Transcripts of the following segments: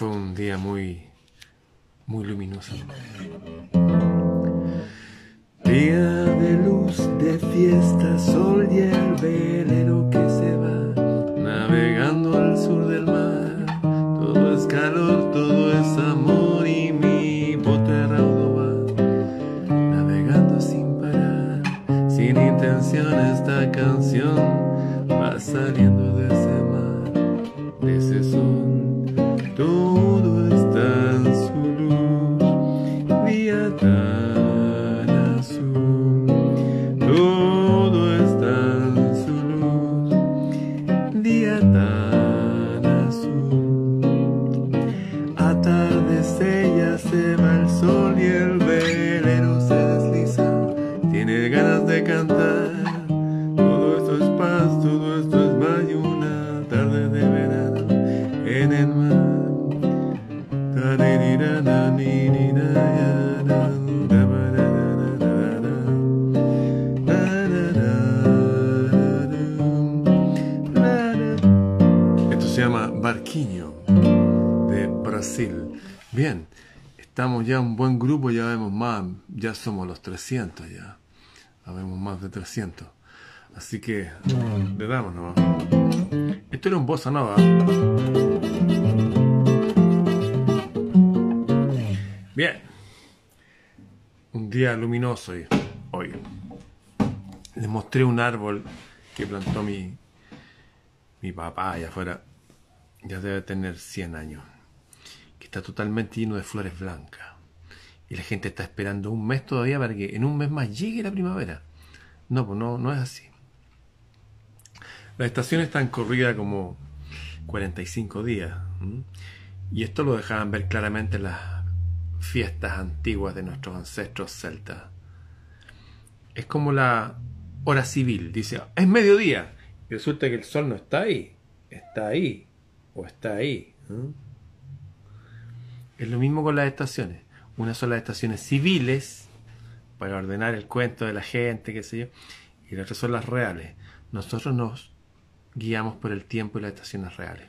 fue un día muy llama Barquinho de Brasil. Bien, estamos ya un buen grupo, ya vemos más, ya somos los 300 ya. Vemos más de 300. Así que le damos nomás. Esto era un bossa nova. Bien. Un día luminoso hoy. hoy. Les mostré un árbol que plantó mi, mi papá allá afuera. Ya debe tener 100 años. Que está totalmente lleno de flores blancas. Y la gente está esperando un mes todavía para que en un mes más llegue la primavera. No, pues no, no es así. Las estaciones están corridas como 45 días. Y esto lo dejaban ver claramente en las fiestas antiguas de nuestros ancestros celtas. Es como la hora civil. Dice, es mediodía. Y resulta que el sol no está ahí. Está ahí. O está ahí. Es lo mismo con las estaciones. Unas son las estaciones civiles, para ordenar el cuento de la gente, qué sé yo, y las otras son las reales. Nosotros nos guiamos por el tiempo y las estaciones reales.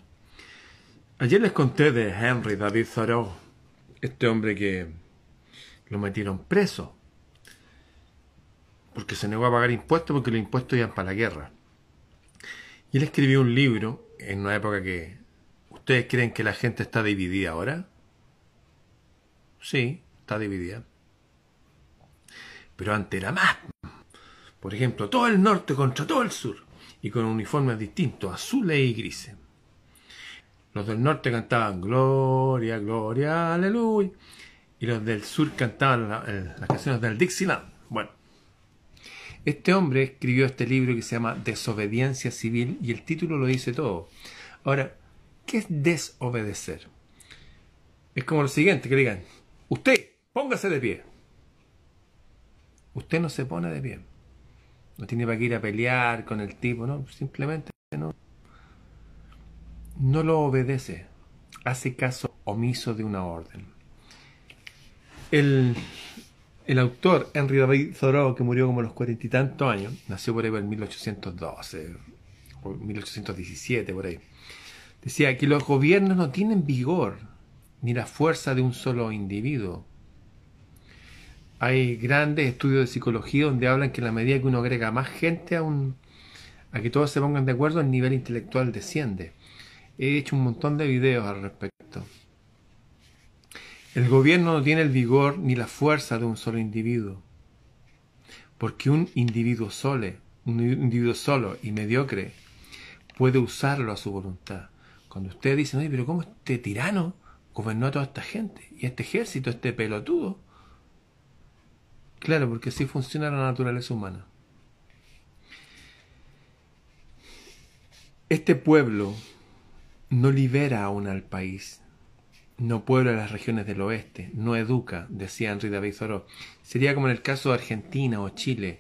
Ayer les conté de Henry David Thoreau, este hombre que lo metieron preso, porque se negó a pagar impuestos porque los impuestos iban para la guerra. Y él escribió un libro en una época que... ¿Ustedes creen que la gente está dividida ahora? Sí, está dividida. Pero antes era más. Por ejemplo, todo el norte contra todo el sur. Y con uniformes distintos, azules y grises. Los del norte cantaban Gloria, Gloria, Aleluya. Y los del sur cantaban la- las canciones del Dixieland. Bueno, este hombre escribió este libro que se llama Desobediencia Civil y el título lo dice todo. Ahora, ¿qué es desobedecer? Es como lo siguiente, que digan, usted, póngase de pie. Usted no se pone de pie. No tiene para que ir a pelear con el tipo, no, simplemente no. No lo obedece. Hace caso omiso de una orden. El, el autor Henry David Thoreau, que murió como a los cuarenta y tantos años, nació por ahí por el 1812 o 1817, por ahí, decía que los gobiernos no tienen vigor ni la fuerza de un solo individuo. Hay grandes estudios de psicología donde hablan que en la medida que uno agrega más gente a, un, a que todos se pongan de acuerdo, el nivel intelectual desciende. He hecho un montón de videos al respecto. El gobierno no tiene el vigor ni la fuerza de un solo individuo. Porque un individuo solo, un individuo solo y mediocre puede usarlo a su voluntad. Cuando ustedes dicen, oye, pero ¿cómo este tirano gobernó a toda esta gente? Y este ejército, este pelotudo. Claro, porque así funciona la naturaleza humana. Este pueblo no libera aún al país, no puebla las regiones del oeste, no educa, decía Henry David Thoreau. Sería como en el caso de Argentina o Chile,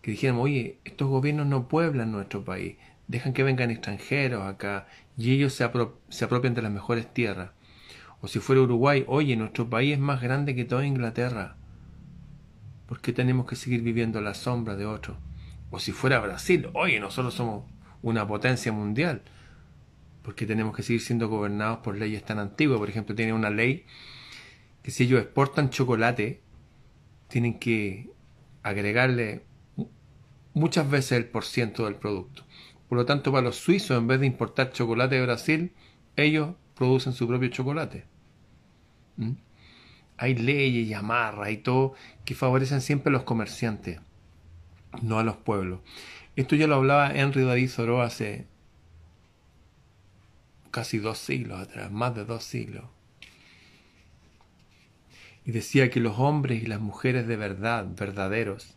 que dijéramos, oye, estos gobiernos no pueblan nuestro país, dejan que vengan extranjeros acá y ellos se, apro- se apropian de las mejores tierras. O si fuera Uruguay, oye, nuestro país es más grande que toda Inglaterra. ¿Por qué tenemos que seguir viviendo la sombra de otro? O si fuera Brasil, oye, nosotros somos una potencia mundial. porque tenemos que seguir siendo gobernados por leyes tan antiguas. Por ejemplo, tiene una ley que si ellos exportan chocolate, tienen que agregarle muchas veces el porciento del producto. Por lo tanto, para los suizos, en vez de importar chocolate de Brasil, ellos producen su propio chocolate. ¿Mm? Hay leyes y amarras y todo que favorecen siempre a los comerciantes, no a los pueblos. Esto ya lo hablaba Henry David Thoreau hace casi dos siglos atrás, más de dos siglos. Y decía que los hombres y las mujeres de verdad, verdaderos,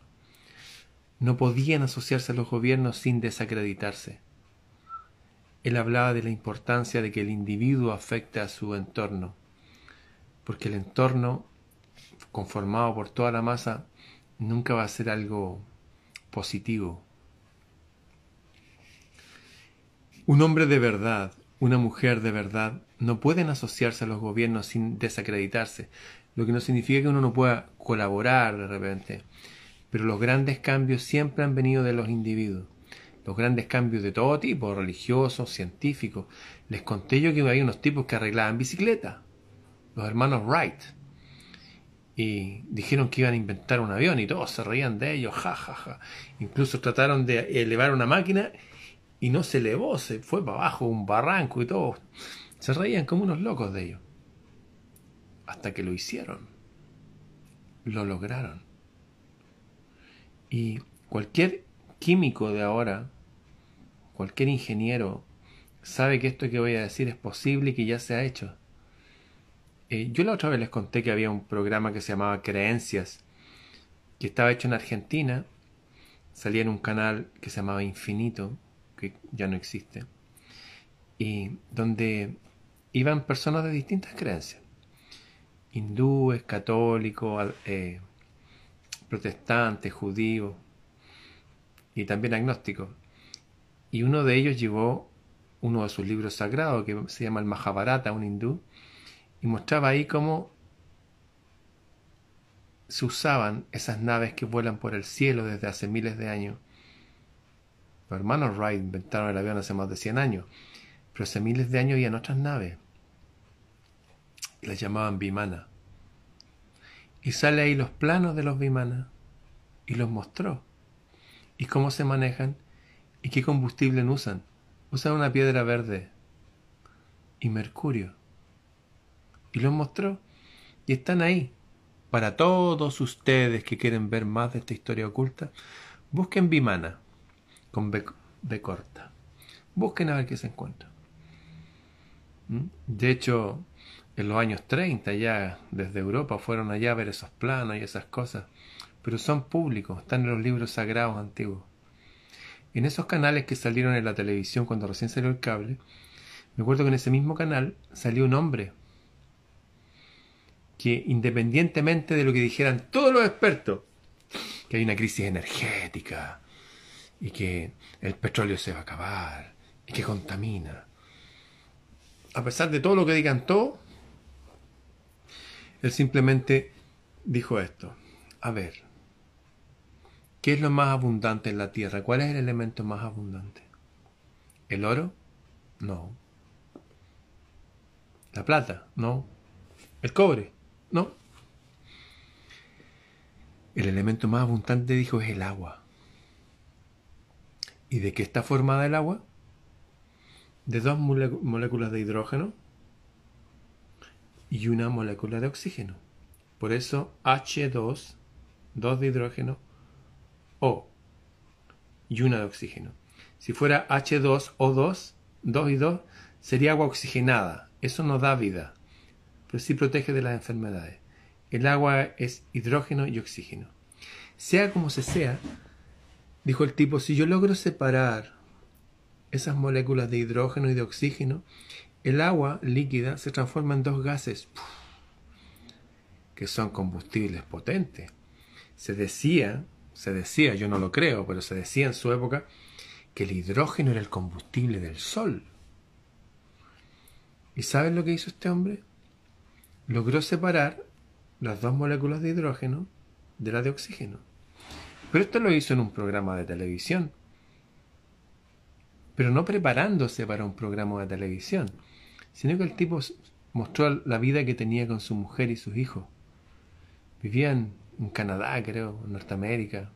no podían asociarse a los gobiernos sin desacreditarse. Él hablaba de la importancia de que el individuo afecte a su entorno, porque el entorno conformado por toda la masa nunca va a ser algo positivo. Un hombre de verdad, una mujer de verdad, no pueden asociarse a los gobiernos sin desacreditarse, lo que no significa que uno no pueda colaborar de repente, pero los grandes cambios siempre han venido de los individuos. Los grandes cambios de todo tipo, religiosos, científicos. Les conté yo que hay unos tipos que arreglaban bicicletas. Los hermanos Wright. Y dijeron que iban a inventar un avión y todos se reían de ellos, ja, ja, ja. Incluso trataron de elevar una máquina y no se elevó, se fue para abajo, un barranco y todo. Se reían como unos locos de ellos. Hasta que lo hicieron. Lo lograron. Y cualquier químico de ahora, cualquier ingeniero, sabe que esto que voy a decir es posible y que ya se ha hecho. Eh, yo la otra vez les conté que había un programa que se llamaba Creencias, que estaba hecho en Argentina, salía en un canal que se llamaba Infinito, que ya no existe, y donde iban personas de distintas creencias, hindúes, católicos, eh, protestantes, judíos y también agnósticos. Y uno de ellos llevó uno de sus libros sagrados que se llama el Mahabharata, un hindú, y mostraba ahí cómo se usaban esas naves que vuelan por el cielo desde hace miles de años. Los hermanos Wright inventaron el avión hace más de 100 años, pero hace miles de años habían otras naves. Y las llamaban Vimana. Y sale ahí los planos de los Vimana y los mostró. Y cómo se manejan y qué combustible usan. Usan una piedra verde y mercurio. Y los mostró. Y están ahí. Para todos ustedes que quieren ver más de esta historia oculta, busquen Vimana con B, corta. Busquen a ver qué se encuentra. ¿Mm? De hecho, en los años 30 ya desde Europa fueron allá a ver esos planos y esas cosas, pero son públicos, están en los libros sagrados antiguos. En esos canales que salieron en la televisión cuando recién salió el cable, me acuerdo que en ese mismo canal salió un hombre que independientemente de lo que dijeran todos los expertos, que hay una crisis energética y que el petróleo se va a acabar y que contamina, a pesar de todo lo que digan todos, él simplemente dijo esto. A ver, ¿qué es lo más abundante en la Tierra? ¿Cuál es el elemento más abundante? ¿El oro? No. ¿La plata? No. ¿El cobre? No. El elemento más abundante, dijo, es el agua. ¿Y de qué está formada el agua? De dos moléculas de hidrógeno y una molécula de oxígeno. Por eso H2, 2 de hidrógeno, O y una de oxígeno. Si fuera H2O2, 2 y 2, sería agua oxigenada. Eso no da vida, pero sí protege de las enfermedades. El agua es hidrógeno y oxígeno. Sea como se sea, dijo el tipo, si yo logro separar esas moléculas de hidrógeno y de oxígeno, el agua líquida se transforma en dos gases que son combustibles potentes. Se decía, se decía, yo no lo creo, pero se decía en su época que el hidrógeno era el combustible del sol. ¿Y saben lo que hizo este hombre? Logró separar las dos moléculas de hidrógeno de la de oxígeno. Pero esto lo hizo en un programa de televisión. Pero no preparándose para un programa de televisión, sino que el tipo mostró la vida que tenía con su mujer y sus hijos. Vivían en Canadá, creo, en Norteamérica.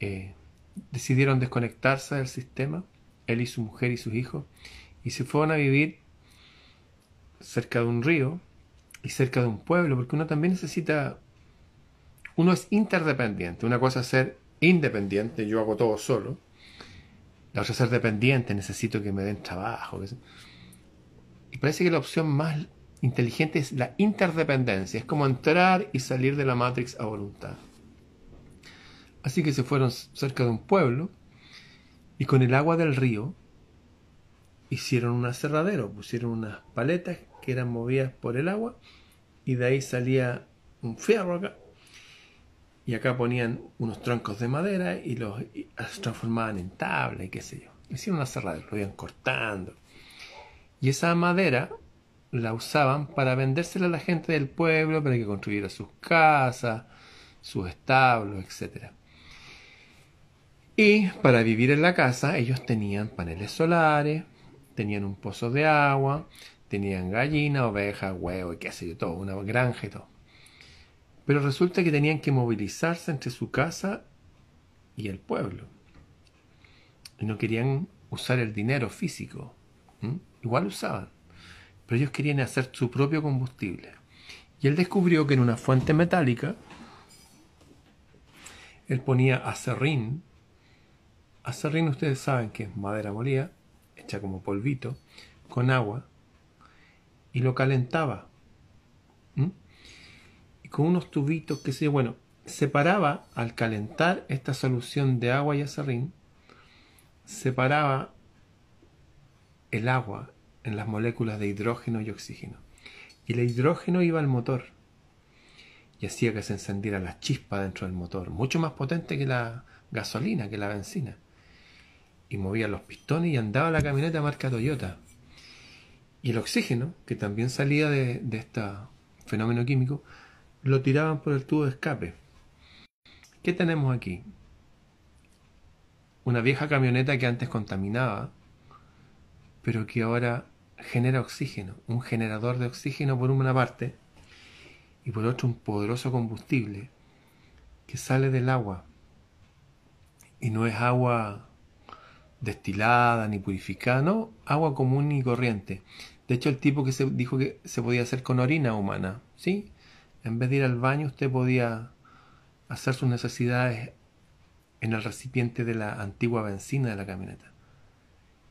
Eh, decidieron desconectarse del sistema, él y su mujer y sus hijos, y se fueron a vivir cerca de un río y cerca de un pueblo, porque uno también necesita, uno es interdependiente, una cosa es ser independiente, yo hago todo solo, la otra ser dependiente, necesito que me den trabajo. Y parece que la opción más inteligente es la interdependencia, es como entrar y salir de la Matrix a voluntad. Así que se fueron cerca de un pueblo y con el agua del río hicieron un aserradero, pusieron unas paletas que eran movidas por el agua y de ahí salía un fierro acá y acá ponían unos troncos de madera y los, transformaban en tabla y qué sé yo. Hicieron un aserradero, lo iban cortando. Y esa madera la usaban para vendérsela a la gente del pueblo para que construyera sus casas, sus establos, etc. Y para vivir en la casa ellos tenían paneles solares, tenían un pozo de agua, tenían gallina, ovejas, huevo y qué sé yo, todo, una granja y todo. Pero resulta que tenían que movilizarse entre su casa y el pueblo. Y no querían usar el dinero físico. Igual usaban. Pero ellos querían hacer su propio combustible. Y él descubrió que en una fuente metálica, él ponía acerrín. Acerrín ustedes saben que es madera molida, hecha como polvito, con agua, y lo calentaba. Y con unos tubitos que se, bueno, separaba al calentar esta solución de agua y acerrín, separaba el agua en las moléculas de hidrógeno y oxígeno. Y el hidrógeno iba al motor y hacía que se encendiera la chispa dentro del motor, mucho más potente que la gasolina, que la benzina. Y movía los pistones y andaba la camioneta marca Toyota. Y el oxígeno, que también salía de, de este fenómeno químico, lo tiraban por el tubo de escape. ¿Qué tenemos aquí? Una vieja camioneta que antes contaminaba, pero que ahora genera oxígeno, un generador de oxígeno por una parte y por otra un poderoso combustible que sale del agua y no es agua destilada ni purificada, no, agua común y corriente. De hecho, el tipo que se dijo que se podía hacer con orina humana, ¿sí? En vez de ir al baño, usted podía hacer sus necesidades en el recipiente de la antigua benzina de la camioneta.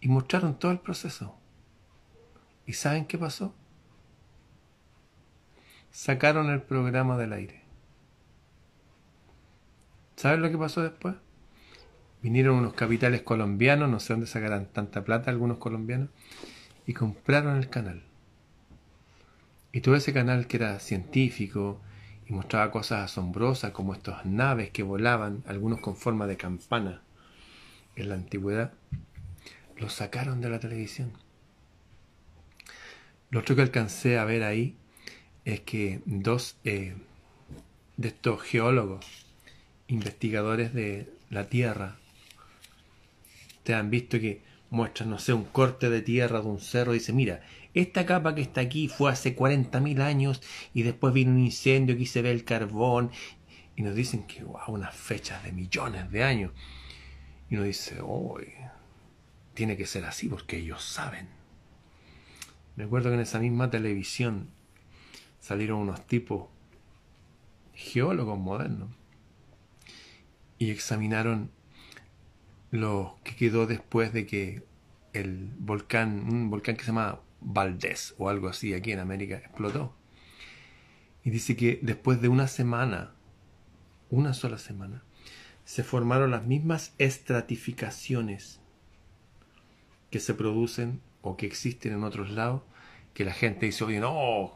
Y mostraron todo el proceso. ¿Y saben qué pasó? Sacaron el programa del aire. ¿Saben lo que pasó después? Vinieron unos capitales colombianos, no sé dónde sacarán tanta plata algunos colombianos, y compraron el canal. Y todo ese canal que era científico y mostraba cosas asombrosas como estas naves que volaban, algunos con forma de campana en la antigüedad, lo sacaron de la televisión. Lo otro que alcancé a ver ahí es que dos eh, de estos geólogos, investigadores de la Tierra, te han visto que muestran, no sé, un corte de tierra de un cerro y dice, mira, esta capa que está aquí fue hace 40.000 años y después vino un incendio, aquí se ve el carbón y nos dicen que, wow, unas fechas de millones de años. Y uno dice, oh, tiene que ser así porque ellos saben. Me acuerdo que en esa misma televisión salieron unos tipos geólogos modernos y examinaron lo que quedó después de que el volcán, un volcán que se llama Valdés o algo así aquí en América explotó. Y dice que después de una semana, una sola semana, se formaron las mismas estratificaciones que se producen o que existen en otros lados, que la gente dice, oye, no,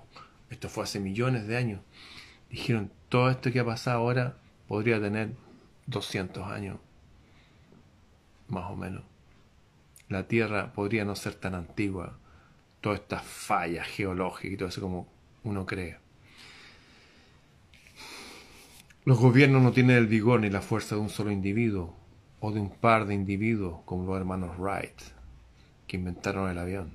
esto fue hace millones de años. Dijeron, todo esto que ha pasado ahora podría tener 200 años más o menos. La Tierra podría no ser tan antigua, todas estas fallas geológicas y todo eso como uno cree. Los gobiernos no tienen el vigor ni la fuerza de un solo individuo, o de un par de individuos como los hermanos Wright, que inventaron el avión,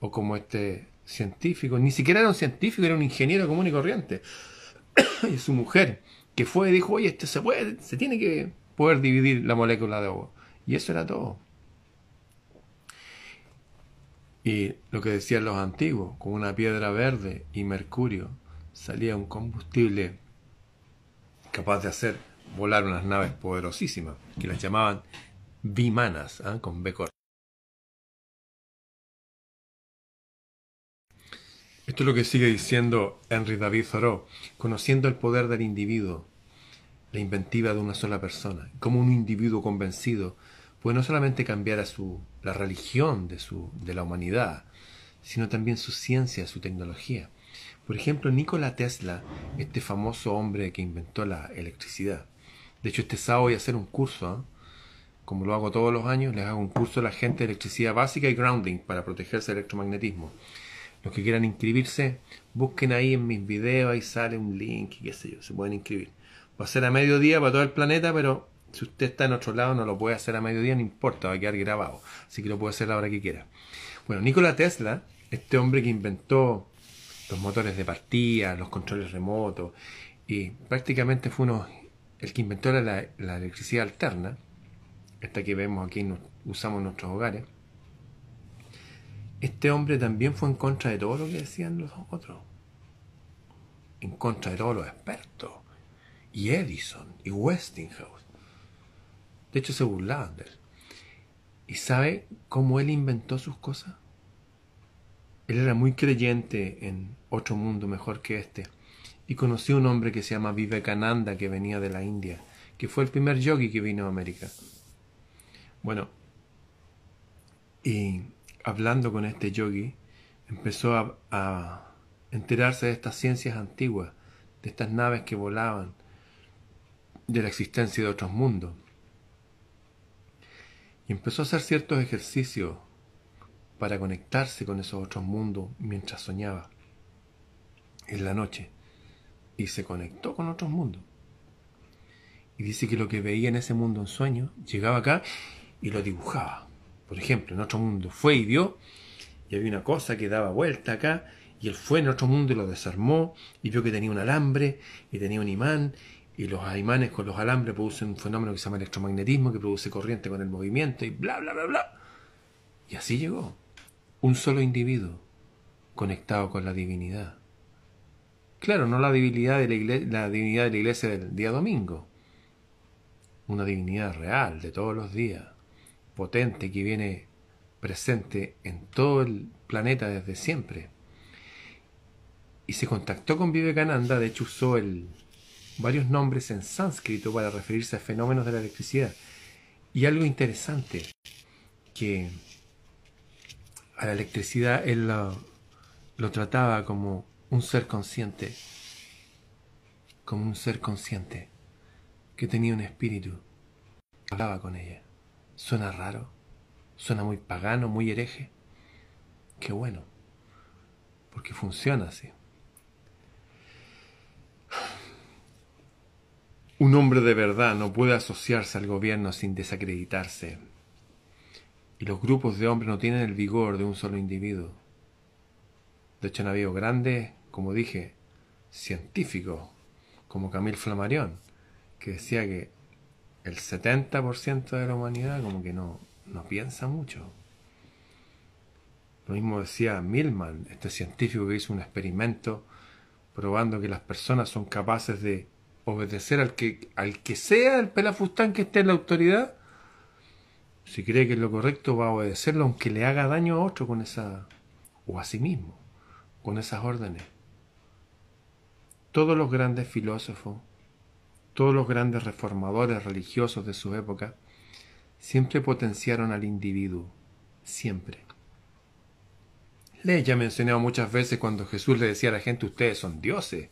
o como este científico, ni siquiera era un científico, era un ingeniero común y corriente, y su mujer, que fue y dijo, oye, esto se puede, se tiene que poder dividir la molécula de agua. Y eso era todo. Y lo que decían los antiguos, con una piedra verde y mercurio salía un combustible capaz de hacer volar unas naves poderosísimas, que las llamaban bimanas, ¿ah? con B Esto es lo que sigue diciendo Henry David Thoreau, conociendo el poder del individuo, la inventiva de una sola persona, como un individuo convencido puede no solamente cambiar su, la religión de, su, de la humanidad, sino también su ciencia, su tecnología. Por ejemplo, Nikola Tesla, este famoso hombre que inventó la electricidad. De hecho, este sábado voy a hacer un curso, ¿ah? como lo hago todos los años, les hago un curso a la gente de electricidad básica y grounding para protegerse del electromagnetismo. Los que quieran inscribirse, busquen ahí en mis videos, ahí sale un link y qué sé yo, se pueden inscribir. Va a ser a mediodía para todo el planeta, pero si usted está en otro lado no lo puede hacer a mediodía, no importa, va a quedar grabado. Así que lo puede hacer a la hora que quiera. Bueno, Nikola Tesla, este hombre que inventó los motores de partida, los controles remotos, y prácticamente fue uno, el que inventó la, electricidad alterna, esta que vemos aquí, usamos en nuestros hogares este hombre también fue en contra de todo lo que decían los otros. En contra de todos los expertos. Y Edison y Westinghouse. De hecho, se burlaban de él. ¿Y sabe cómo él inventó sus cosas? Él era muy creyente en otro mundo mejor que este. Y conoció un hombre que se llama Vivekananda, que venía de la India, que fue el primer yogi que vino a América. Bueno, y hablando con este yogi, empezó a, enterarse de estas ciencias antiguas, de estas naves que volaban, de la existencia de otros mundos. Y empezó a hacer ciertos ejercicios para conectarse con esos otros mundos mientras soñaba en la noche. Y se conectó con otros mundos. Y dice que lo que veía en ese mundo en sueño llegaba acá y lo dibujaba por ejemplo, en otro mundo fue y vio, y había una cosa que daba vuelta acá, y él fue en otro mundo y lo desarmó, y vio que tenía un alambre, y tenía un imán, y los imanes con los alambres producen un fenómeno que se llama electromagnetismo, que produce corriente con el movimiento, y bla, bla, bla, bla. Y así llegó. Un solo individuo conectado con la divinidad. Claro, no la divinidad de la, iglesia, la divinidad de la iglesia del día domingo, una divinidad real de todos los días potente que viene presente en todo el planeta desde siempre. Y se contactó con Vivekananda, de hecho usó el, varios nombres en sánscrito para referirse a fenómenos de la electricidad. Y algo interesante, que a la electricidad él lo, lo trataba como un ser consciente, como un ser consciente, que tenía un espíritu, hablaba con ella. Suena raro, suena muy pagano, muy hereje. Qué bueno, porque funciona así. Un hombre de verdad no puede asociarse al gobierno sin desacreditarse. Y los grupos de hombres no tienen el vigor de un solo individuo. De hecho, han grandes, como dije, científicos, como Camille Flammarion, que decía que el 70% de la humanidad como que no, no piensa mucho. Lo mismo decía Milman, este científico que hizo un experimento probando que las personas son capaces de obedecer al que, al que sea el pelafustán que esté en la autoridad. Si cree que es lo correcto, va a obedecerlo aunque le haga daño a otro con esa, o a sí mismo, con esas órdenes. Todos los grandes filósofos, todos los grandes reformadores religiosos de su época siempre potenciaron al individuo, siempre. Le ya mencionado muchas veces cuando Jesús le decía a la gente, ustedes son dioses,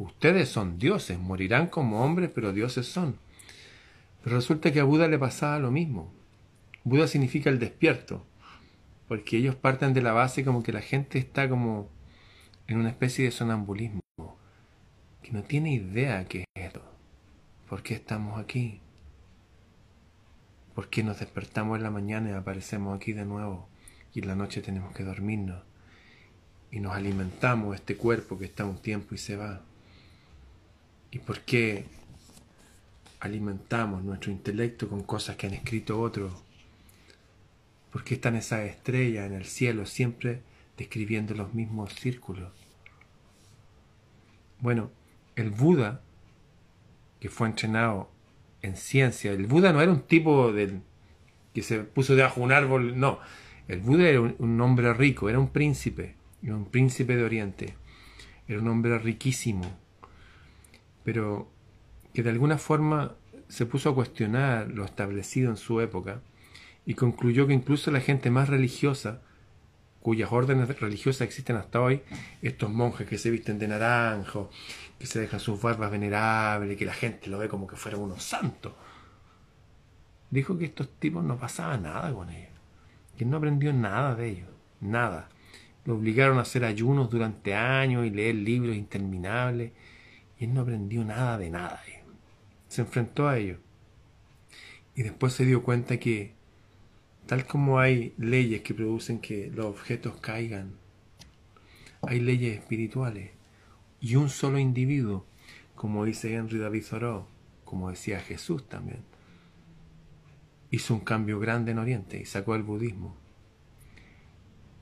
ustedes son dioses, morirán como hombres, pero dioses son. Pero resulta que a Buda le pasaba lo mismo. Buda significa el despierto, porque ellos parten de la base como que la gente está como en una especie de sonambulismo, que no tiene idea qué es esto. ¿Por qué estamos aquí? ¿Por qué nos despertamos en la mañana y aparecemos aquí de nuevo y en la noche tenemos que dormirnos? Y nos alimentamos este cuerpo que está un tiempo y se va. ¿Y por qué alimentamos nuestro intelecto con cosas que han escrito otros? ¿Por qué están esas estrellas en el cielo siempre describiendo los mismos círculos? Bueno, el Buda, que fue entrenado en ciencia, el Buda no era un tipo del, que se puso debajo de un árbol, no. El Buda era un, hombre rico, era un príncipe, era un príncipe de Oriente, era un hombre riquísimo, pero que de alguna forma se puso a cuestionar lo establecido en su época y concluyó que incluso la gente más religiosa, cuyas órdenes religiosas existen hasta hoy, estos monjes que se visten de naranjo, que se dejan sus barbas venerables, que la gente lo ve como que fueran unos santos, dijo que estos tipos no pasaba nada con ellos, que no aprendió nada de ellos, nada. Lo obligaron a hacer ayunos durante años y leer libros interminables, y él no aprendió nada de nada. Se enfrentó a ellos. Y después se dio cuenta que, tal como hay leyes que producen que los objetos caigan, hay leyes espirituales. Y un solo individuo, como dice Henry David Thoreau, como decía Jesús también, hizo un cambio grande en Oriente y sacó el budismo.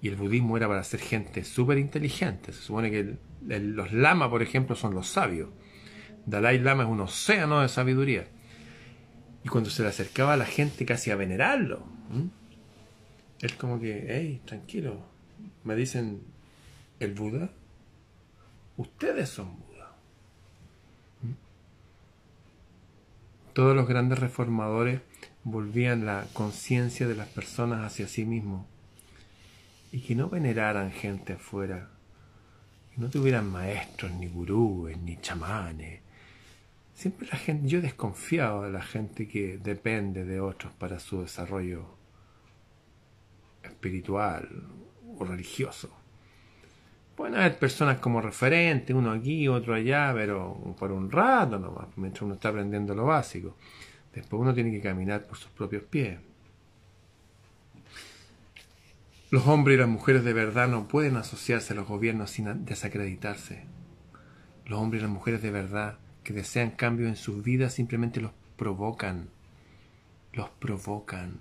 Y el budismo era para ser gente súper inteligente. Se supone que los lamas, por ejemplo, son los sabios. Dalai Lama es un océano de sabiduría. Y cuando se le acercaba a la gente casi a venerarlo, él como que, hey, tranquilo, me dicen, ¿el Buda? Ustedes son Buda. Todos los grandes reformadores volvían la conciencia de las personas hacia sí mismos y que no veneraran gente afuera, no tuvieran maestros, ni gurúes, ni chamanes. Siempre la gente, yo desconfiado de la gente que depende de otros para su desarrollo espiritual o religioso. Pueden haber personas como referente, uno aquí, otro allá, pero por un rato nomás, mientras uno está aprendiendo lo básico. Después uno tiene que caminar por sus propios pies. Los hombres y las mujeres de verdad no pueden asociarse a los gobiernos sin desacreditarse. Los hombres y las mujeres de verdad que desean cambio en sus vidas simplemente los provocan. Los provocan.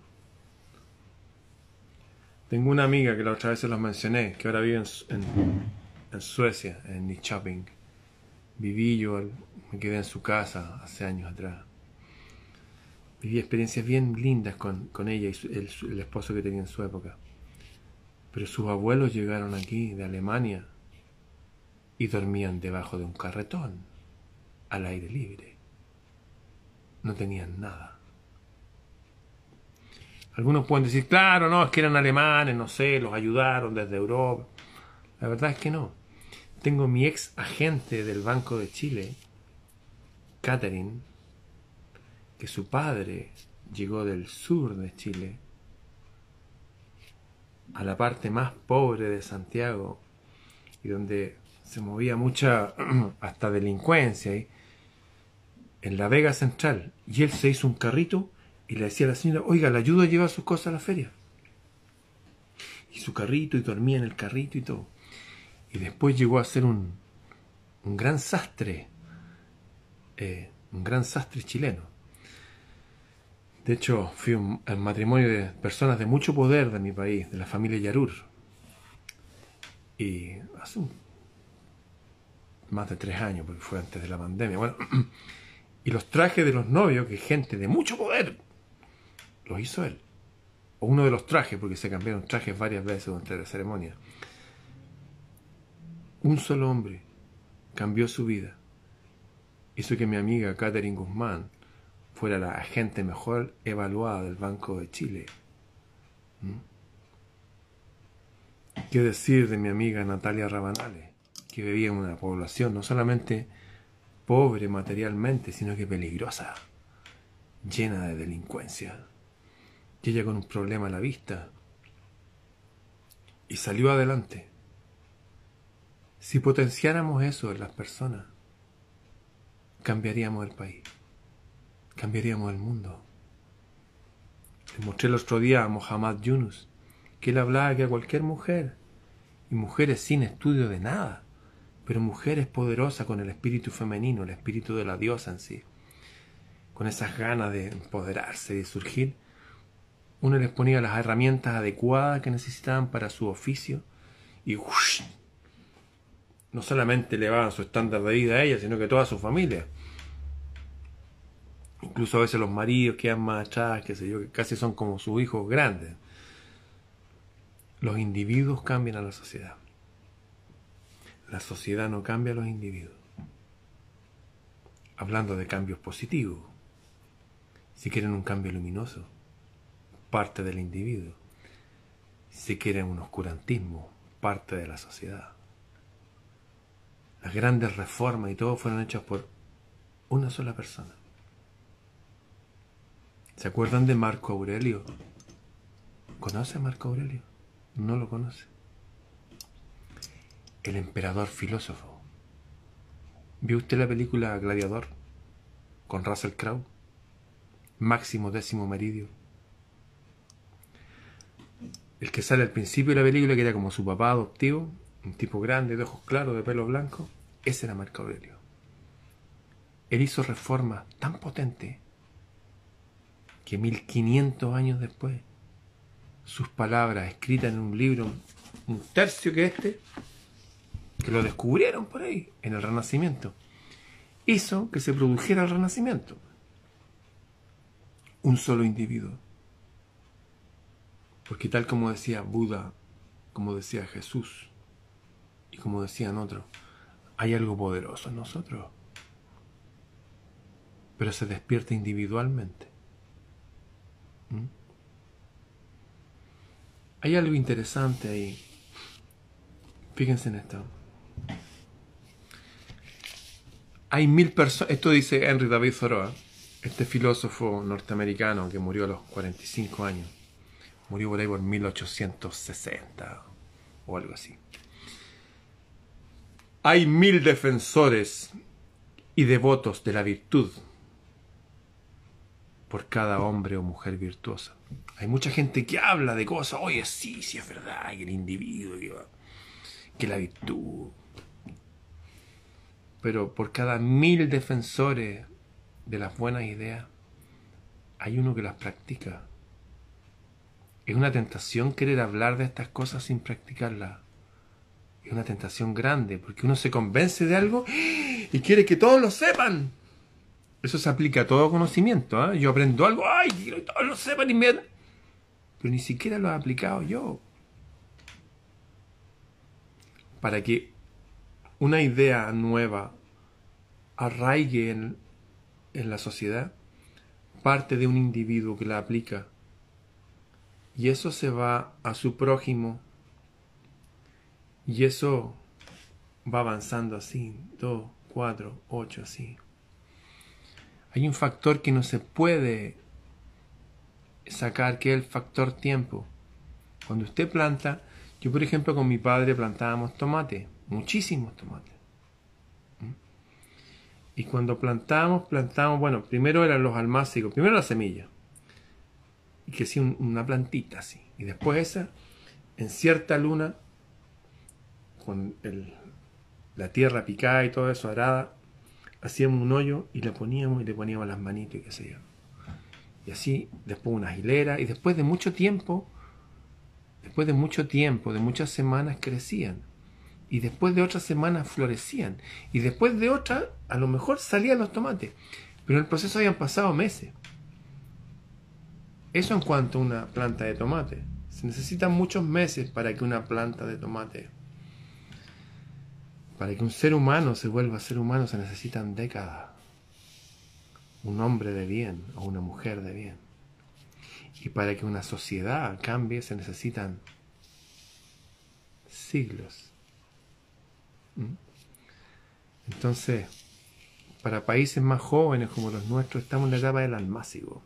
Tengo una amiga que la otra vez se los mencioné, que ahora vive en, Suecia, en Nyköping. Viví yo, me quedé en su casa hace años atrás viví experiencias bien lindas con, ella y el, esposo que tenía en su época. Pero sus abuelos llegaron aquí de Alemania y dormían debajo de un carretón, al aire libre. No tenían nada. Algunos pueden decir, claro, no, es que eran alemanes, no sé, los ayudaron desde Europa. La verdad es que no. Tengo mi ex agente del Banco de Chile, Catherine, que su padre llegó del sur de Chile a la parte más pobre de Santiago y donde se movía mucha hasta delincuencia en la Vega Central. Y él se hizo un carrito y le decía a la señora oiga le ayudo a llevar sus cosas a la feria y su carrito y dormía en el carrito y todo. Y después llegó a ser un, un gran sastre eh, un gran sastre chileno de hecho, fui un, al matrimonio de personas de mucho poder de mi país, de la familia Yarur. Y hace más de tres años, porque fue antes de la pandemia. Y los trajes de los novios, que gente de mucho poder, los hizo él. O uno de los trajes, porque se cambiaron trajes varias veces durante la ceremonia. Un solo hombre cambió su vida. Hizo que mi amiga Catherine Guzmán fuera la agente mejor evaluada del Banco de Chile. ¿Mm? ¿Qué decir de mi amiga Natalia Rabanales, que vivía en una población no solamente pobre materialmente, sino que peligrosa, llena de delincuencia, y ella con un problema a la vista, y salió adelante. Si potenciáramos eso en las personas, cambiaríamos el país cambiaríamos el mundo. Les mostré el otro día a Mohammad Yunus, que él hablaba que a cualquier mujer, y mujeres sin estudio de nada, pero mujeres poderosas con el espíritu femenino, el espíritu de la diosa en sí, con esas ganas de empoderarse de surgir, uno les ponía las herramientas adecuadas que necesitaban para su oficio y no solamente elevaban su estándar de vida a ella, sino que toda su familia. Incluso a veces los maridos quedan más atrás, que sé yo, que casi son como sus hijos grandes. Los individuos cambian a la sociedad. La sociedad no cambia a los individuos. Hablando de cambios positivos. Si quieren un cambio luminoso, parte del individuo. Si quieren un oscurantismo, parte de la sociedad. Las grandes reformas y todo fueron hechas por una sola persona. ¿Se acuerdan de Marco Aurelio? ¿Conoce a Marco Aurelio? No lo conoce. El emperador filósofo. ¿Vio usted la película Gladiador? Con Russell Crowe. Máximo décimo meridio. El que sale al principio de la película, que era como su papá adoptivo, un tipo grande, de ojos claros, de pelo blanco, ese era Marco Aurelio. Él hizo reformas tan potentes que 1500 años después, sus palabras escritas en un libro, un tercio que este, que lo descubrieron por ahí, en el Renacimiento, hizo que se produjera el Renacimiento. Un solo individuo. Porque tal como decía Buda, como decía Jesús, y como decían otros, hay algo poderoso en nosotros. Pero se despierta individualmente. ¿Mm? Hay algo interesante ahí. Fíjense en esto. Hay mil personas, esto dice Henry David Thoreau, este filósofo norteamericano que murió a los 45 años. Murió por ahí por 1860 o algo así. Hay mil defensores y devotos de la virtud por cada hombre o mujer virtuosa. Hay mucha gente que habla de cosas, oye, sí, sí es verdad, que el individuo, que, que la virtud. Pero por cada mil defensores de las buenas ideas, hay uno que las practica. Es una tentación querer hablar de estas cosas sin practicarlas es una tentación grande, porque uno se convence de algo y quiere que todos lo sepan. Eso se aplica a todo conocimiento. ¿ah? Yo aprendo algo, ¡ay! Todos lo sepan me... Pero ni siquiera lo he aplicado yo. Para que una idea nueva arraigue en, en la sociedad, parte de un individuo que la aplica. Y eso se va a su prójimo y eso va avanzando así, 2, 4, 8, así. Hay un factor que no se puede sacar, que es el factor tiempo. Cuando usted planta, yo por ejemplo con mi padre plantábamos tomate, muchísimos tomates. ¿Mm? Y cuando plantábamos, plantábamos, bueno, primero eran los almácigos, primero la semilla, y que sí, una plantita así. Y después esa, en cierta luna, con la tierra picada y todo eso arada, hacíamos un hoyo y le poníamos y le poníamos las manitas y qué sé yo. Y así, después unas hileras, y después de mucho tiempo, después de mucho tiempo, de muchas semanas crecían. Y después de otras semanas florecían. Y después de otras, a lo mejor salían los tomates. Pero en el proceso habían pasado meses. Eso en cuanto a una planta de tomate. Se necesitan muchos meses para que una planta de tomate para que un ser humano se vuelva ser humano se necesitan décadas. Un hombre de bien o una mujer de bien. Y para que una sociedad cambie se necesitan siglos. ¿Mm? Entonces, para países más jóvenes como los nuestros, estamos en la etapa del almácigo.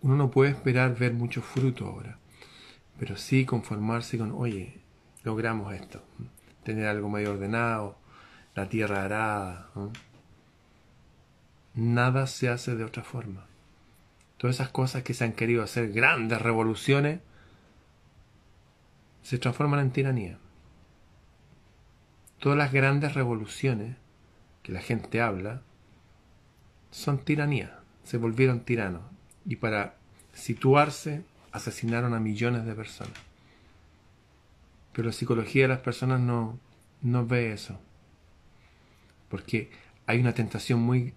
Uno no puede esperar ver mucho fruto ahora, pero sí conformarse con, oye, logramos esto tener algo medio ordenado, la tierra arada. Nada se hace de otra forma. todas esas cosas que se han querido hacer grandes revoluciones, se transforman en tiranía. Todas las grandes revoluciones que la gente habla son tiranías, se volvieron tiranos. Y para situarse asesinaron a millones de personas. Pero la psicología de las personas no, no ve eso. Porque hay una tentación muy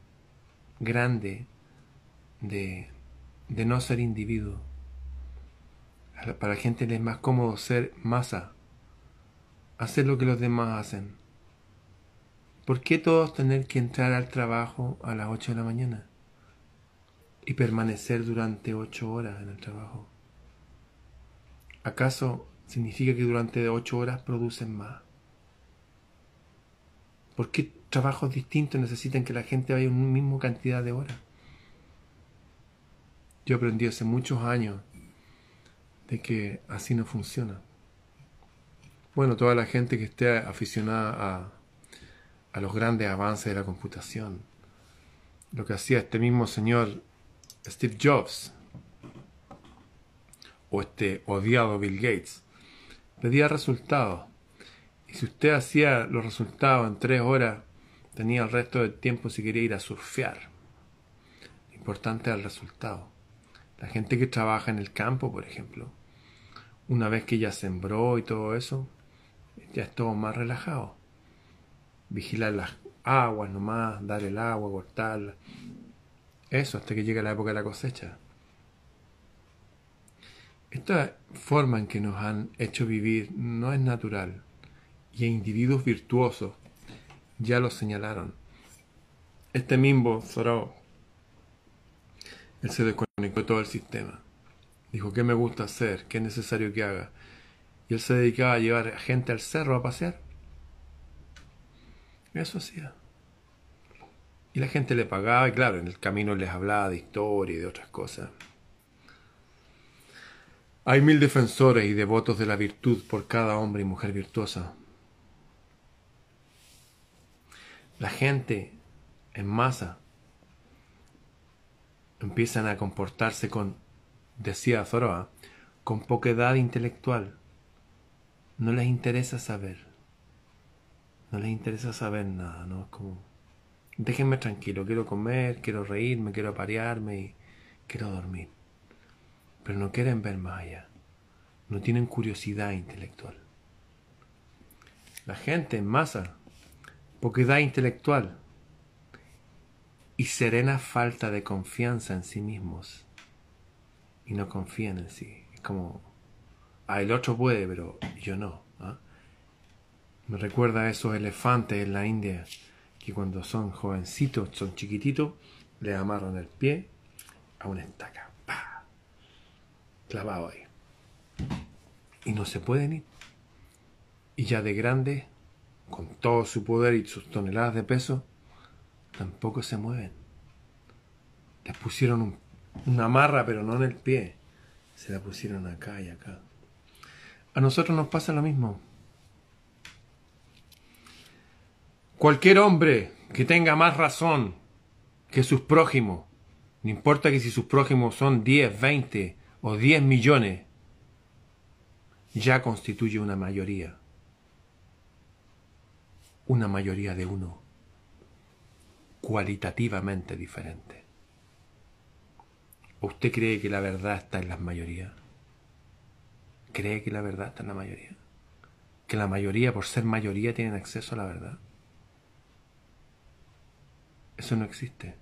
grande de, de no ser individuo. Para la gente es más cómodo ser masa, hacer lo que los demás hacen. ¿Por qué todos tener que entrar al trabajo a las 8 de la mañana y permanecer durante 8 horas en el trabajo? ¿Acaso significa que durante 8 horas producen más? ¿Por qué trabajos distintos necesitan que la gente vaya una misma cantidad de horas? Yo aprendí hace muchos años de que así no funciona. Bueno, toda la gente que esté aficionada a, a los grandes avances de la computación, lo que hacía este mismo señor Steve Jobs o este odiado Bill Gates, pedía resultados. Y si usted hacía los resultados en tres horas, tenía el resto del tiempo si quería ir a surfear. Lo importante es el resultado. La gente que trabaja en el campo, por ejemplo, una vez que ya sembró y todo eso, ya es todo más relajado. Vigilar las aguas nomás, dar el agua, cortarla. Eso hasta que llegue la época de la cosecha. Esta forma en que nos han hecho vivir no es natural y individuos virtuosos ya lo señalaron. Este Mimbo Zoró, él se desconectó de todo el sistema. Dijo, ¿qué me gusta hacer? ¿Qué es necesario que haga? Y él se dedicaba a llevar gente al cerro a pasear. Eso hacía. Y la gente le pagaba y claro, en el camino les hablaba de historia y de otras cosas. Hay mil defensores y devotos de la virtud por cada hombre y mujer virtuosa. La gente en masa empiezan a comportarse con, decía Zoroa, con poquedad intelectual. No les interesa saber. No les interesa saber nada, ¿no? Es como, déjenme tranquilo, quiero comer, quiero reírme, quiero aparearme y quiero dormir pero no quieren ver más allá. No tienen curiosidad intelectual. La gente en masa, poquedad intelectual y serena falta de confianza en sí mismos. Y no confían en sí. Es como, ah, el otro puede, pero yo no. ¿ah? Me recuerda a esos elefantes en la India que cuando son jovencitos, son chiquititos, le amarran el pie a una estaca clavado ahí. Y no se pueden ir. Y ya de grande, con todo su poder y sus toneladas de peso, tampoco se mueven. Les pusieron una marra, pero no en el pie. Se la pusieron acá y acá. A nosotros nos pasa lo mismo. Cualquier hombre que tenga más razón que sus prójimos, no importa que si sus prójimos son 10, 20, o 10 millones ya constituye una mayoría. Una mayoría de uno, cualitativamente diferente. ¿Usted cree que la verdad está en las mayorías? ¿Cree que la verdad está en la mayoría? ¿Que la mayoría, por ser mayoría, tienen acceso a la verdad? Eso no existe.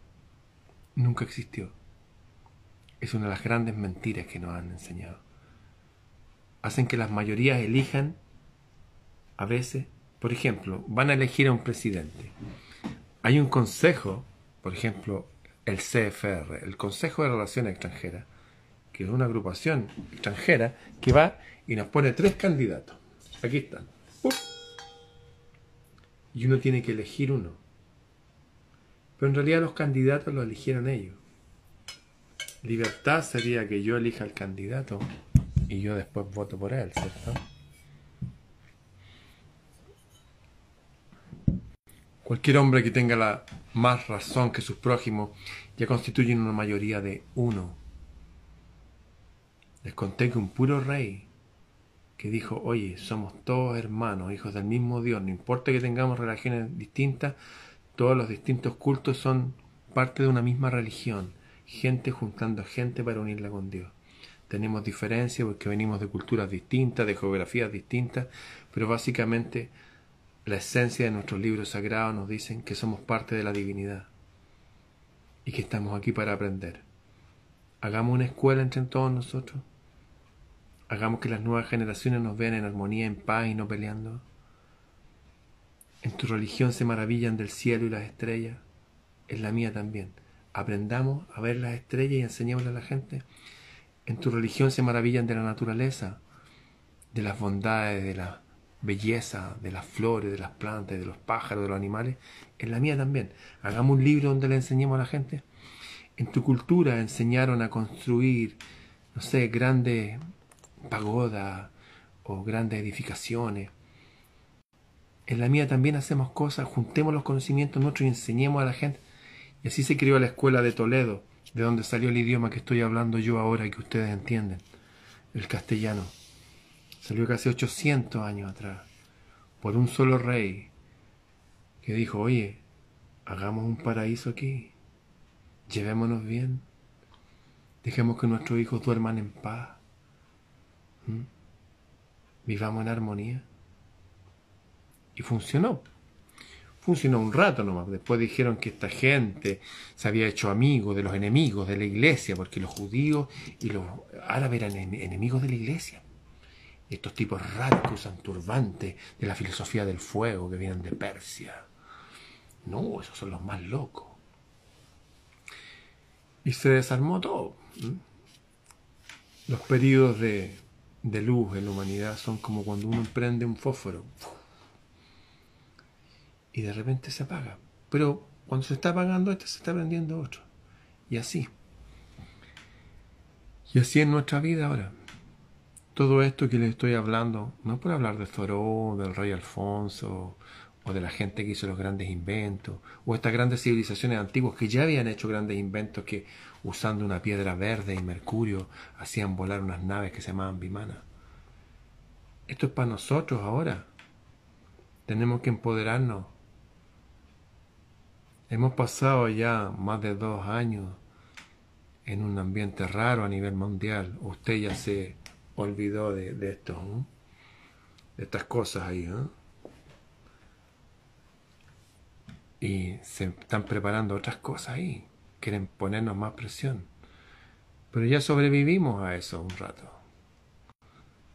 Nunca existió es una de las grandes mentiras que nos han enseñado. Hacen que las mayorías elijan, a veces, por ejemplo, van a elegir a un presidente. Hay un consejo, por ejemplo, el CFR, el Consejo de Relaciones Extranjeras, que es una agrupación extranjera que va y nos pone tres candidatos. Aquí están. Y uno tiene que elegir uno. Pero en realidad los candidatos los eligieron ellos. Libertad sería que yo elija al candidato y yo después voto por él, ¿cierto? Cualquier hombre que tenga la más razón que sus prójimos ya constituyen una mayoría de uno. Les conté que un puro rey que dijo, oye, somos todos hermanos, hijos del mismo Dios, no importa que tengamos religiones distintas, todos los distintos cultos son parte de una misma religión, gente juntando gente para unirla con Dios. Tenemos diferencias porque venimos de culturas distintas, de geografías distintas, pero básicamente la esencia de nuestros libros sagrados nos dicen que somos parte de la divinidad y que estamos aquí para aprender. Hagamos una escuela entre todos nosotros. Hagamos que las nuevas generaciones nos vean en armonía, en paz y no peleando. En tu religión se maravillan del cielo y las estrellas. En la mía también. Aprendamos a ver las estrellas y enseñémosle a la gente. En tu religión se maravillan de la naturaleza, de las bondades, de la belleza, de las flores, de las plantas, de los pájaros, de los animales. En la mía también. Hagamos un libro donde le enseñemos a la gente. En tu cultura enseñaron a construir, no sé, grandes pagodas o grandes edificaciones. En la mía también hacemos cosas, juntemos los conocimientos nuestros y enseñemos a la gente. Y así se creó la escuela de Toledo, de donde salió el idioma que estoy hablando yo ahora y que ustedes entienden, el castellano. Salió casi 800 años atrás, por un solo rey, que dijo, oye, hagamos un paraíso aquí, llevémonos bien, dejemos que nuestros hijos duerman en paz, vivamos en armonía. Y funcionó funcionó un rato nomás. Después dijeron que esta gente se había hecho amigo de los enemigos de la iglesia, porque los judíos y los árabes eran enemigos de la iglesia. Estos tipos raros que usan turbantes de la filosofía del fuego que vienen de Persia. No, esos son los más locos. Y se desarmó todo. Los periodos de, de luz en la humanidad son como cuando uno prende un fósforo y de repente se apaga. Pero cuando se está apagando este se está prendiendo otro. Y así. Y así en nuestra vida ahora. Todo esto que les estoy hablando, no es por hablar de Thoreau, del rey Alfonso, o de la gente que hizo los grandes inventos, o estas grandes civilizaciones antiguas que ya habían hecho grandes inventos que usando una piedra verde y mercurio hacían volar unas naves que se llamaban bimanas. Esto es para nosotros ahora. Tenemos que empoderarnos Hemos pasado ya más de dos años en un ambiente raro a nivel mundial. Usted ya se olvidó de, esto, de estas cosas ahí. Y se están preparando otras cosas ahí. Quieren ponernos más presión. Pero ya sobrevivimos a eso un rato.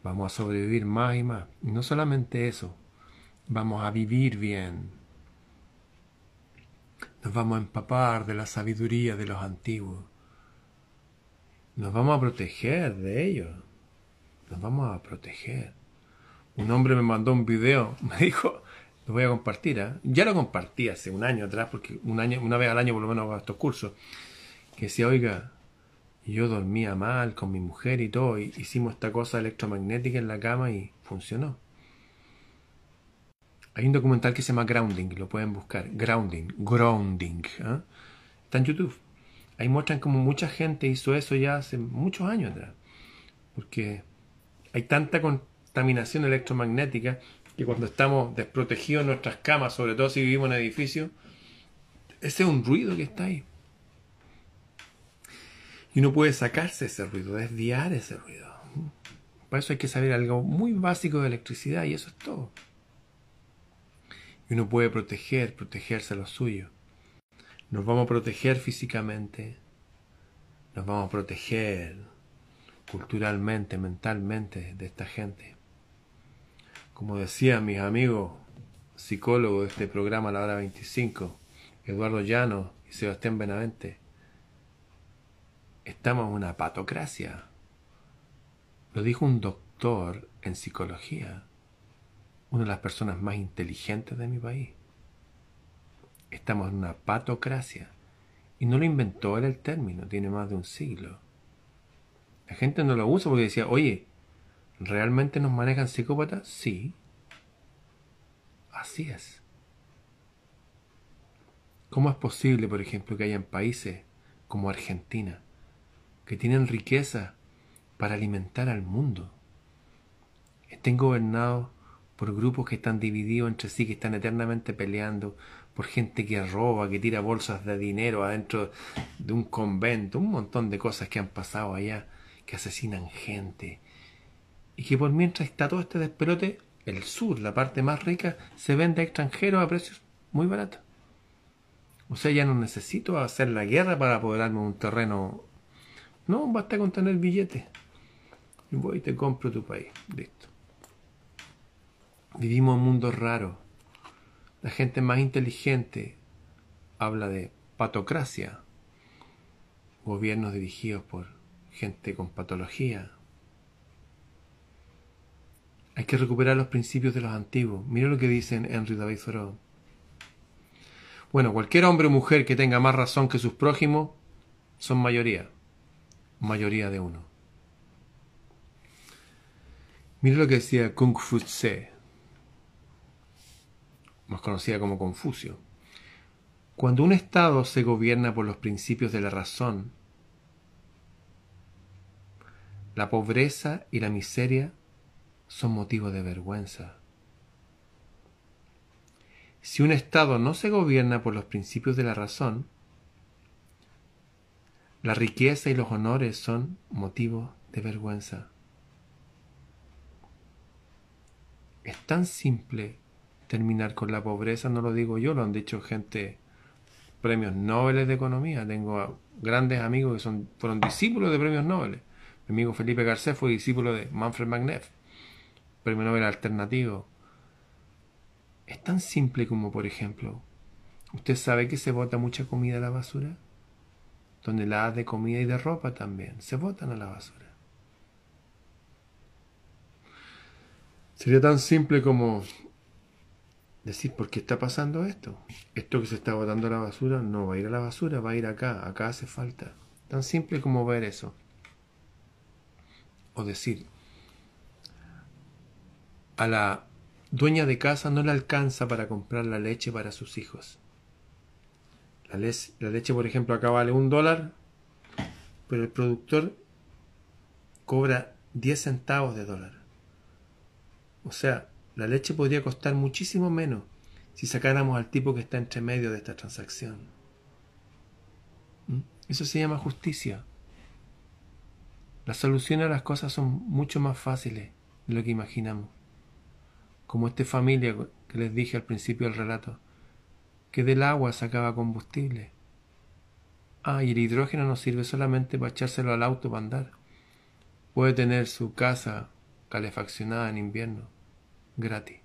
Vamos a sobrevivir más y más. Y no solamente eso, vamos a vivir bien nos vamos a empapar de la sabiduría de los antiguos. Nos vamos a proteger de ellos. Nos vamos a proteger. Un hombre me mandó un video, me dijo, lo voy a compartir, ¿eh? ya lo compartí hace un año atrás, porque un año, una vez al año por lo menos hago estos cursos, que decía, oiga, yo dormía mal con mi mujer y todo, y hicimos esta cosa electromagnética en la cama y funcionó. Hay un documental que se llama Grounding, lo pueden buscar. Grounding, Grounding. ¿eh? Está en YouTube. Ahí muestran como mucha gente hizo eso ya hace muchos años atrás. Porque hay tanta contaminación electromagnética que cuando estamos desprotegidos en nuestras camas, sobre todo si vivimos en edificios, ese es un ruido que está ahí. Y uno puede sacarse ese ruido, desviar ese ruido. Para eso hay que saber algo muy básico de electricidad y eso es todo. Y uno puede proteger, protegerse a lo suyo. Nos vamos a proteger físicamente, nos vamos a proteger culturalmente, mentalmente de esta gente. Como decían mis amigos psicólogos de este programa La Hora 25, Eduardo Llano y Sebastián Benavente, estamos en una patocracia. Lo dijo un doctor en psicología una de las personas más inteligentes de mi país. Estamos en una patocracia. Y no lo inventó él el término, tiene más de un siglo. La gente no lo usa porque decía, oye, ¿realmente nos manejan psicópatas? Sí. Así es. ¿Cómo es posible, por ejemplo, que hayan países como Argentina, que tienen riqueza para alimentar al mundo. Estén gobernados por grupos que están divididos entre sí, que están eternamente peleando, por gente que roba, que tira bolsas de dinero adentro de un convento, un montón de cosas que han pasado allá, que asesinan gente. Y que por mientras está todo este despelote, el sur, la parte más rica, se vende a extranjeros a precios muy baratos. O sea, ya no necesito hacer la guerra para apoderarme de un terreno. No, basta con tener billetes. Y voy y te compro tu país. Listo. Vivimos en mundos raros. La gente más inteligente habla de patocracia. Gobiernos dirigidos por gente con patología. Hay que recuperar los principios de los antiguos. Mira lo que dicen Henry David Thoreau. Bueno, cualquier hombre o mujer que tenga más razón que sus prójimos son mayoría. Mayoría de uno. Mira lo que decía Kung Fu Tse, más conocida como Confucio. Cuando un Estado se gobierna por los principios de la razón, la pobreza y la miseria son motivo de vergüenza. Si un Estado no se gobierna por los principios de la razón, la riqueza y los honores son motivo de vergüenza. Es tan simple terminar con la pobreza, no lo digo yo, lo han dicho gente, premios Nobel de Economía. Tengo grandes amigos que son, fueron discípulos de premios Nobel. Mi amigo Felipe Garcés fue discípulo de Manfred Magneff premio Nobel alternativo. Es tan simple como, por ejemplo, ¿usted sabe que se bota mucha comida a la basura? Toneladas de comida y de ropa también se botan a la basura. Sería tan simple como decir, ¿por qué está pasando esto? Esto que se está botando a la basura no va a ir a la basura, va a ir acá, acá hace falta. Tan simple como ver eso. O decir, a la dueña de casa no le alcanza para comprar la leche para sus hijos. La, la leche, por ejemplo, acá vale un dólar, pero el productor cobra 10 centavos de dólar. O sea, la leche podría costar muchísimo menos si sacáramos al tipo que está entre medio de esta transacción. ¿Mm? Eso se llama justicia. Las soluciones a las cosas son mucho más fáciles de lo que imaginamos como esta familia que les dije al principio del relato, que del agua sacaba combustible. Ah, y el hidrógeno no sirve solamente para echárselo al auto para andar. Puede tener su casa calefaccionada en invierno, gratis.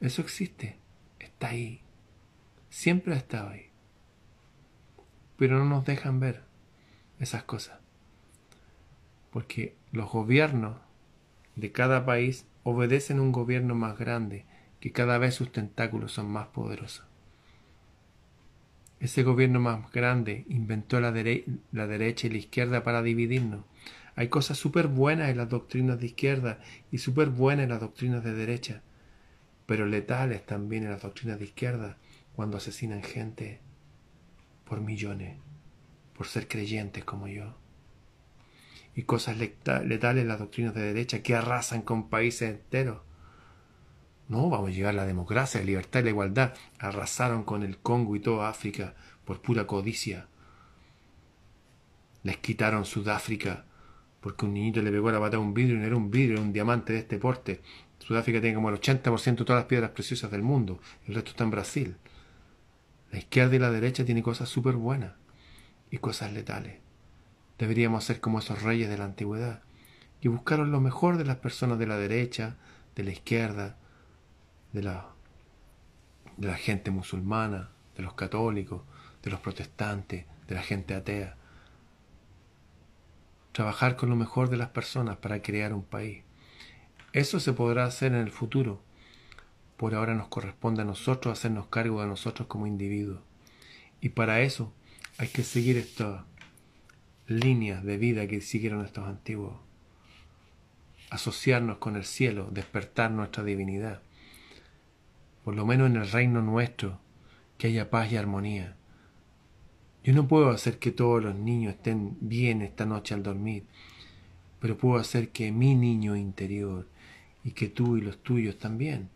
Eso existe, está ahí, siempre ha estado ahí. Pero no nos dejan ver esas cosas. Porque los gobiernos de cada país obedecen a un gobierno más grande, que cada vez sus tentáculos son más poderosos. Ese gobierno más grande inventó la, la derecha y la izquierda para dividirnos. Hay cosas súper buenas en las doctrinas de izquierda y súper buenas en las doctrinas de derecha, pero letales también en las doctrinas de izquierda cuando asesinan gente por millones, por ser creyentes como yo y cosas letales las doctrinas de derecha que arrasan con países enteros. No, vamos a llegar a la democracia, la libertad y la igualdad. Arrasaron con el Congo y toda África por pura codicia. Les quitaron Sudáfrica porque un niñito le pegó la pata a un vidrio y no era un vidrio, era un diamante de este porte. Sudáfrica tiene como el 80% de todas las piedras preciosas del mundo. El resto está en Brasil. La izquierda y la derecha tienen cosas súper buenas y cosas letales. Deberíamos ser como esos reyes de la antigüedad, que buscaron lo mejor de las personas de la derecha, de la izquierda, de la gente musulmana, de los católicos, de los protestantes, de la gente atea. Trabajar con lo mejor de las personas para crear un país. Eso se podrá hacer en el futuro. Por ahora nos corresponde a nosotros hacernos cargo de nosotros como individuos. Y para eso hay que seguir esta líneas de vida que siguieron estos antiguos. Asociarnos con el cielo, despertar nuestra divinidad. Por lo menos en el reino nuestro, que haya paz y armonía. Yo no puedo hacer que todos los niños estén bien esta noche al dormir, pero puedo hacer que mi niño interior y que tú y los tuyos también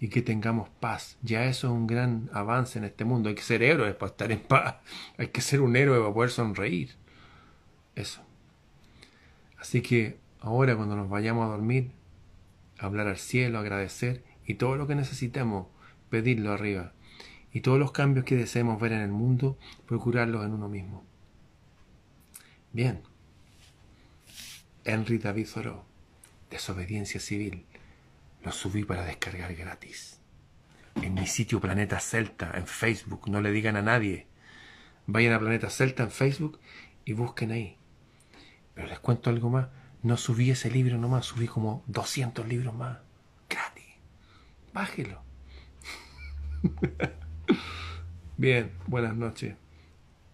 y que tengamos paz. Ya eso es un gran avance en este mundo. Hay que ser héroes para estar en paz. Hay que ser un héroe para poder sonreír. Eso. Así que ahora cuando nos vayamos a dormir, hablar al cielo, agradecer y todo lo que necesitemos, pedirlo arriba. Y todos los cambios que deseemos ver en el mundo, procurarlos en uno mismo. Bien. Henry David Thoreau, Desobediencia Civil. Lo subí para descargar gratis. En mi sitio Planeta Celta, en Facebook. No le digan a nadie. Vayan a Planeta Celta en Facebook y busquen ahí. Pero les cuento algo más. No subí ese libro nomás, subí como 200 libros más. Gratis. Bájelo. Bien, buenas noches.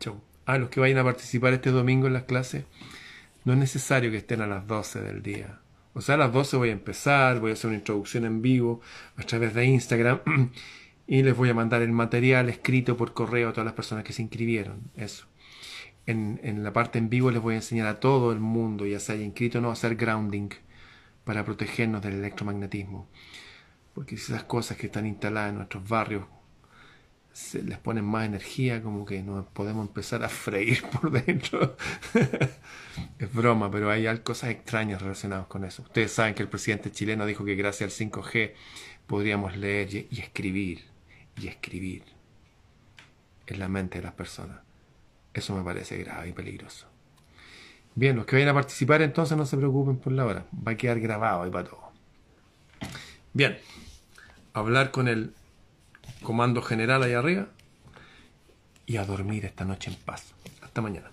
Chau. Ah, los que vayan a participar este domingo en las clases, no es necesario que estén a las 12 del día. O sea, a las 12 voy a empezar, voy a hacer una introducción en vivo a través de Instagram y les voy a mandar el material escrito por correo a todas las personas que se inscribieron. Eso. En, en la parte en vivo les voy a enseñar a todo el mundo, ya se haya inscrito o no, a hacer grounding para protegernos del electromagnetismo. Porque esas cosas que están instaladas en nuestros barrios se les ponen más energía, como que nos podemos empezar a freír por dentro. es broma, pero hay cosas extrañas relacionadas con eso. Ustedes saben que el presidente chileno dijo que gracias al 5G podríamos leer y escribir y escribir en la mente de las personas. Eso me parece grave y peligroso. Bien, los que vayan a participar entonces no se preocupen por la hora. Va a quedar grabado ahí para todo. Bien, hablar con el comando general ahí arriba y a dormir esta noche en paz. Hasta mañana.